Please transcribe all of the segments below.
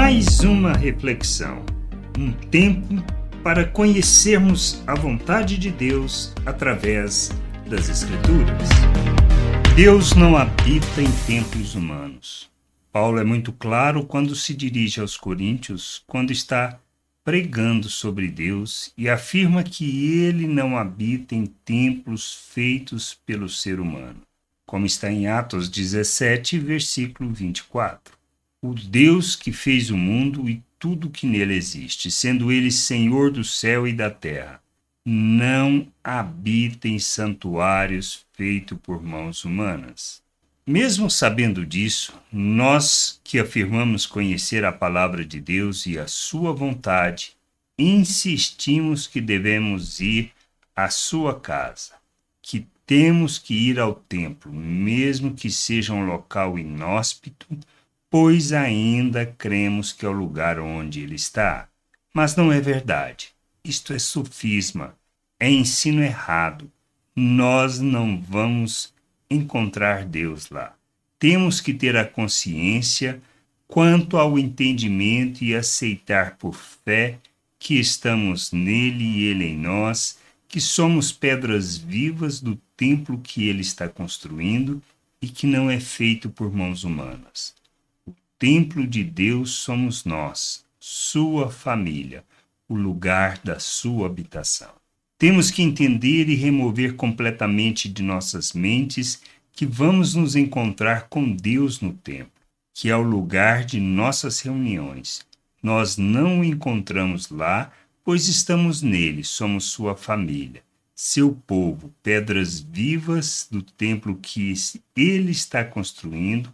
mais uma reflexão, um tempo para conhecermos a vontade de Deus através das Escrituras. Deus não habita em templos humanos. Paulo é muito claro quando se dirige aos Coríntios, quando está pregando sobre Deus e afirma que ele não habita em templos feitos pelo ser humano, como está em Atos 17, versículo 24 o Deus que fez o mundo e tudo que nele existe, sendo ele Senhor do céu e da terra, não habita em santuários feitos por mãos humanas. Mesmo sabendo disso, nós que afirmamos conhecer a palavra de Deus e a sua vontade, insistimos que devemos ir à sua casa, que temos que ir ao templo, mesmo que seja um local inóspito pois ainda cremos que é o lugar onde ele está. Mas não é verdade. Isto é sofisma, é ensino errado. Nós não vamos encontrar Deus lá. Temos que ter a consciência quanto ao entendimento e aceitar por fé que estamos nele e ele em nós, que somos pedras vivas do templo que ele está construindo e que não é feito por mãos humanas templo de Deus somos nós, sua família, o lugar da sua habitação. Temos que entender e remover completamente de nossas mentes que vamos nos encontrar com Deus no templo, que é o lugar de nossas reuniões. Nós não o encontramos lá, pois estamos nele, somos sua família, seu povo, pedras vivas do templo que ele está construindo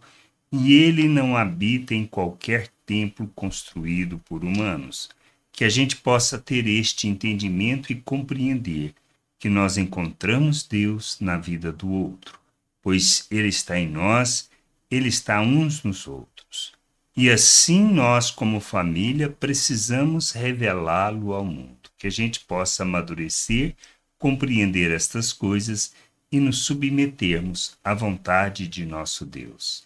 e ele não habita em qualquer templo construído por humanos. Que a gente possa ter este entendimento e compreender que nós encontramos Deus na vida do outro, pois Ele está em nós, Ele está uns nos outros. E assim nós, como família, precisamos revelá-lo ao mundo, que a gente possa amadurecer, compreender estas coisas e nos submetermos à vontade de nosso Deus